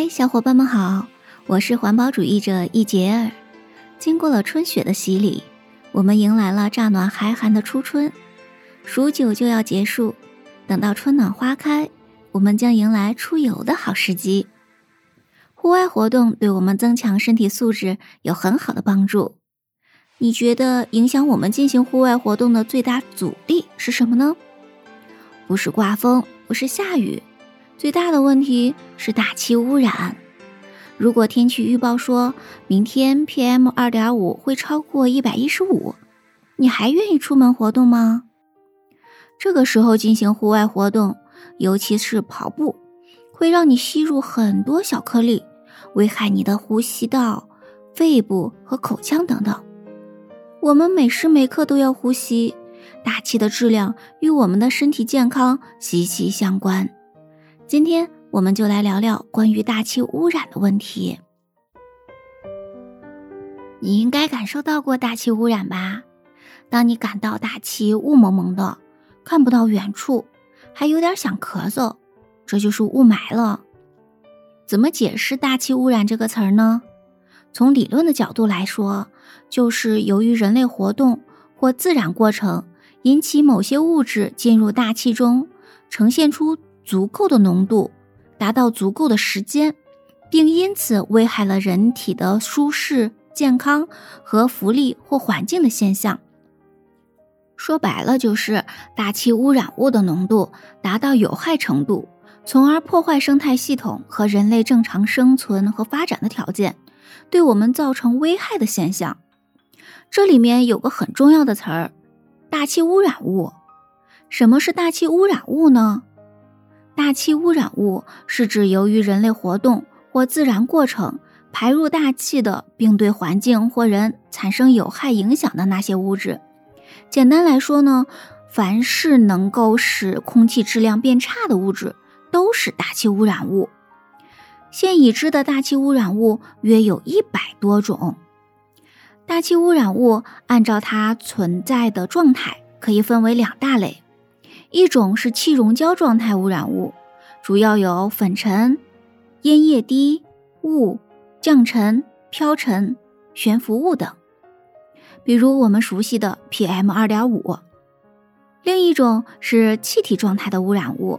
嗨，小伙伴们好，我是环保主义者易杰尔。经过了春雪的洗礼，我们迎来了乍暖还寒的初春，数九就要结束。等到春暖花开，我们将迎来出游的好时机。户外活动对我们增强身体素质有很好的帮助。你觉得影响我们进行户外活动的最大阻力是什么呢？不是刮风，不是下雨，最大的问题是大气污染。如果天气预报说明天 PM 二点五会超过一百一十五，你还愿意出门活动吗？这个时候进行户外活动，尤其是跑步，会让你吸入很多小颗粒，危害你的呼吸道、肺部和口腔等等。我们每时每刻都要呼吸，大气的质量与我们的身体健康息息相关。今天。我们就来聊聊关于大气污染的问题。你应该感受到过大气污染吧？当你感到大气雾蒙蒙的，看不到远处，还有点想咳嗽，这就是雾霾了。怎么解释“大气污染”这个词儿呢？从理论的角度来说，就是由于人类活动或自然过程引起某些物质进入大气中，呈现出足够的浓度。达到足够的时间，并因此危害了人体的舒适、健康和福利或环境的现象。说白了，就是大气污染物的浓度达到有害程度，从而破坏生态系统和人类正常生存和发展的条件，对我们造成危害的现象。这里面有个很重要的词儿：大气污染物。什么是大气污染物呢？大气污染物是指由于人类活动或自然过程排入大气的，并对环境或人产生有害影响的那些物质。简单来说呢，凡是能够使空气质量变差的物质，都是大气污染物。现已知的大气污染物约有一百多种。大气污染物按照它存在的状态，可以分为两大类。一种是气溶胶状态污染物，主要有粉尘、烟叶滴、雾、降尘、飘尘、悬浮物等，比如我们熟悉的 PM 二点五。另一种是气体状态的污染物，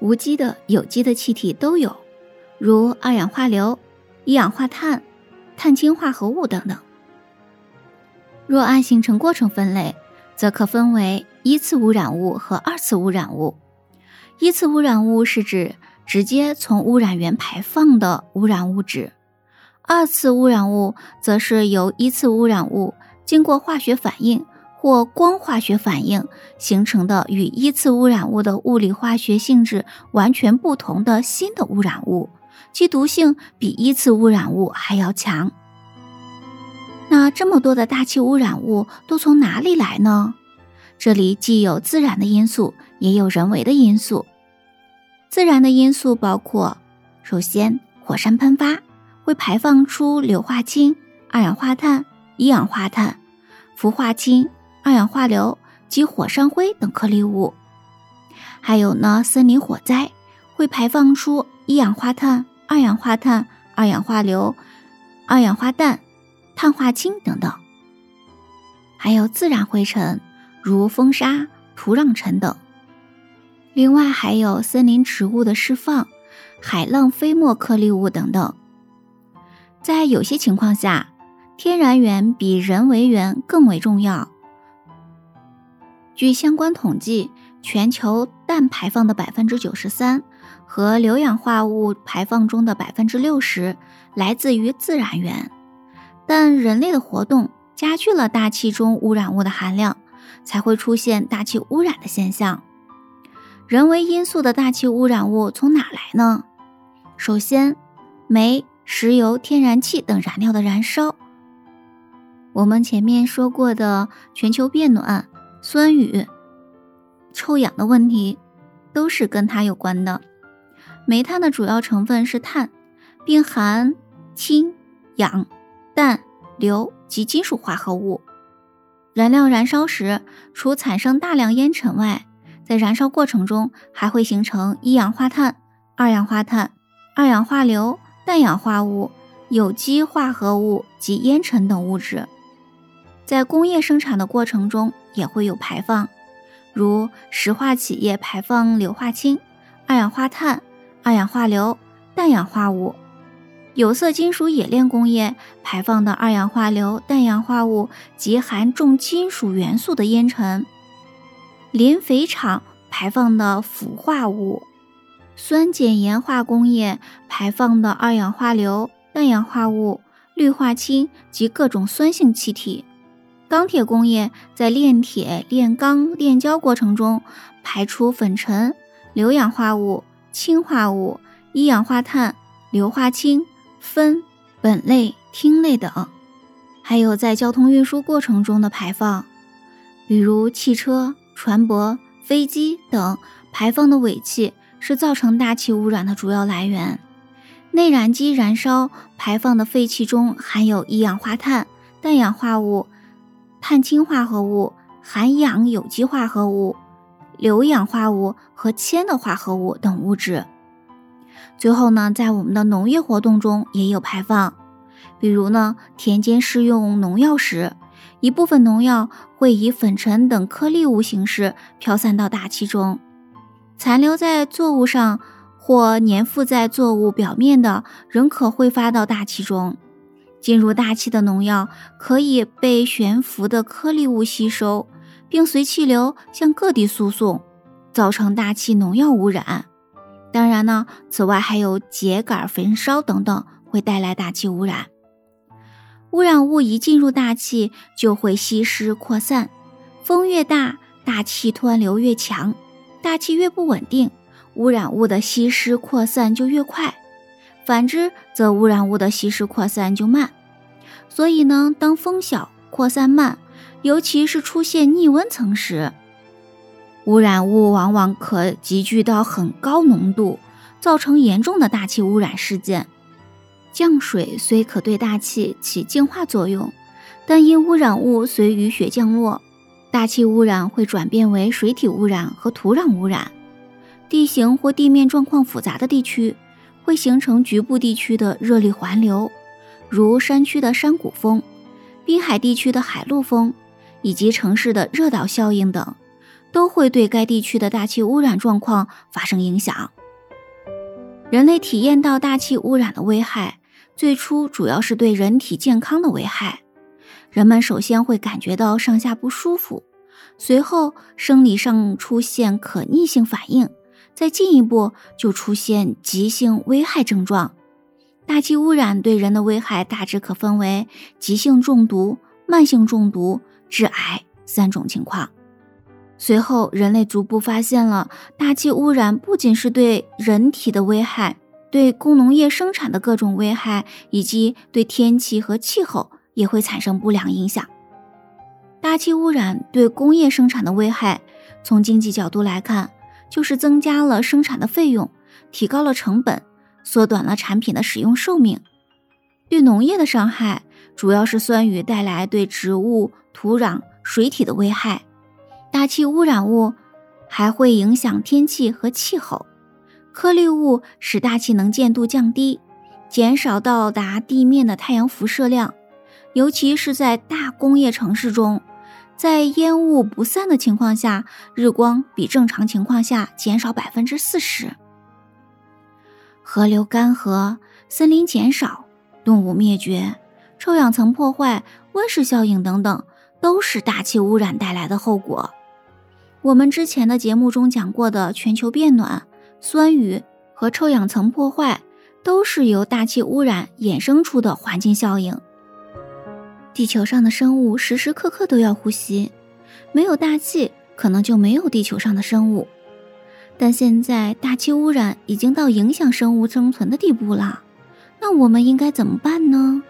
无机的、有机的气体都有，如二氧化硫、一氧化碳、碳氢化合物等等。若按形成过程分类，则可分为。一次污染物和二次污染物。一次污染物是指直接从污染源排放的污染物质，二次污染物则是由一次污染物经过化学反应或光化学反应形成的与一次污染物的物理化学性质完全不同的新的污染物，其毒性比一次污染物还要强。那这么多的大气污染物都从哪里来呢？这里既有自然的因素，也有人为的因素。自然的因素包括：首先，火山喷发会排放出硫化氢、二氧化碳、一氧化碳、氟化氢、二氧化硫及火山灰等颗粒物；还有呢，森林火灾会排放出一氧化碳、二氧化碳、二氧化硫、二氧化氮、碳化氢等等；还有自然灰尘。如风沙、土壤尘等，另外还有森林植物的释放、海浪飞沫颗粒物等等。在有些情况下，天然源比人为源更为重要。据相关统计，全球氮排放的百分之九十三和硫氧化物排放中的百分之六十来自于自然源，但人类的活动加剧了大气中污染物的含量。才会出现大气污染的现象。人为因素的大气污染物从哪来呢？首先，煤、石油、天然气等燃料的燃烧。我们前面说过的全球变暖、酸雨、臭氧的问题，都是跟它有关的。煤炭的主要成分是碳，并含氢、氧、氮、硫及金属化合物。燃料燃烧时，除产生大量烟尘外，在燃烧过程中还会形成一氧化碳、二氧化碳、二氧化硫、氮氧化物、有机化合物及烟尘等物质。在工业生产的过程中也会有排放，如石化企业排放硫化氢、二氧化碳、二氧化硫、氮氧化物；有色金属冶炼工业排放的二氧化硫、氮氧化物及含重金属元素的烟尘；磷肥厂排放的氟化物；酸碱盐化工业排放的二氧化硫、氮氧化物、氯化氢及各种酸性气体。钢铁工业在炼铁、炼钢、炼焦过程中排出粉尘、硫氧化物、氢化物、一氧化碳、硫化氢、酚、苯类、烃类等；还有在交通运输过程中的排放，比如汽车、船舶、飞机等排放的尾气是造成大气污染的主要来源。内燃机燃烧排放的废气中含有一氧化碳、氮氧化物。碳氢化合物、含氧有机化合物、硫氧化物和铅的化合物等物质。最后呢，在我们的农业活动中也有排放，比如呢，田间施用农药时，一部分农药会以粉尘等颗粒物形式飘散到大气中，残留在作物上或粘附在作物表面的，仍可挥发到大气中。进入大气的农药可以被悬浮的颗粒物吸收，并随气流向各地输送，造成大气农药污染。当然呢，此外还有秸秆焚烧等等会带来大气污染。污染物一进入大气就会吸湿扩散，风越大，大气湍流越强，大气越不稳定，污染物的吸湿扩散就越快。反之，则污染物的吸湿扩散就慢。所以呢，当风小、扩散慢，尤其是出现逆温层时，污染物往往可集聚到很高浓度，造成严重的大气污染事件。降水虽可对大气起净化作用，但因污染物随雨雪降落，大气污染会转变为水体污染和土壤污染。地形或地面状况复杂的地区。会形成局部地区的热力环流，如山区的山谷风、滨海地区的海陆风，以及城市的热岛效应等，都会对该地区的大气污染状况发生影响。人类体验到大气污染的危害，最初主要是对人体健康的危害。人们首先会感觉到上下不舒服，随后生理上出现可逆性反应。再进一步就出现急性危害症状。大气污染对人的危害大致可分为急性中毒、慢性中毒、致癌三种情况。随后，人类逐步发现了大气污染不仅是对人体的危害，对工农业生产的各种危害，以及对天气和气候也会产生不良影响。大气污染对工业生产的危害，从经济角度来看。就是增加了生产的费用，提高了成本，缩短了产品的使用寿命。对农业的伤害，主要是酸雨带来对植物、土壤、水体的危害。大气污染物还会影响天气和气候。颗粒物使大气能见度降低，减少到达地面的太阳辐射量，尤其是在大工业城市中。在烟雾不散的情况下，日光比正常情况下减少百分之四十。河流干涸、森林减少、动物灭绝、臭氧层破坏、温室效应等等，都是大气污染带来的后果。我们之前的节目中讲过的全球变暖、酸雨和臭氧层破坏，都是由大气污染衍生出的环境效应。地球上的生物时时刻刻都要呼吸，没有大气，可能就没有地球上的生物。但现在大气污染已经到影响生物生存的地步了，那我们应该怎么办呢？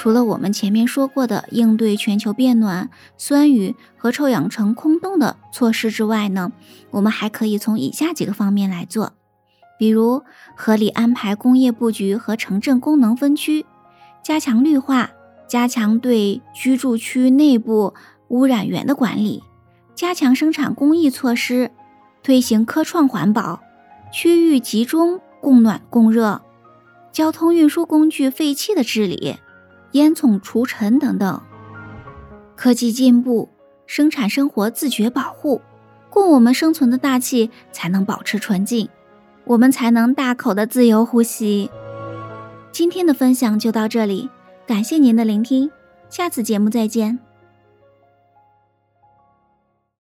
除了我们前面说过的应对全球变暖、酸雨和臭氧层空洞的措施之外呢，我们还可以从以下几个方面来做，比如合理安排工业布局和城镇功能分区，加强绿化。加强对居住区内部污染源的管理，加强生产工艺措施，推行科创环保，区域集中供暖供热，交通运输工具废气的治理、烟囱除尘等等。科技进步，生产生活自觉保护，供我们生存的大气才能保持纯净，我们才能大口的自由呼吸。今天的分享就到这里，感谢您的聆听，下次节目再见。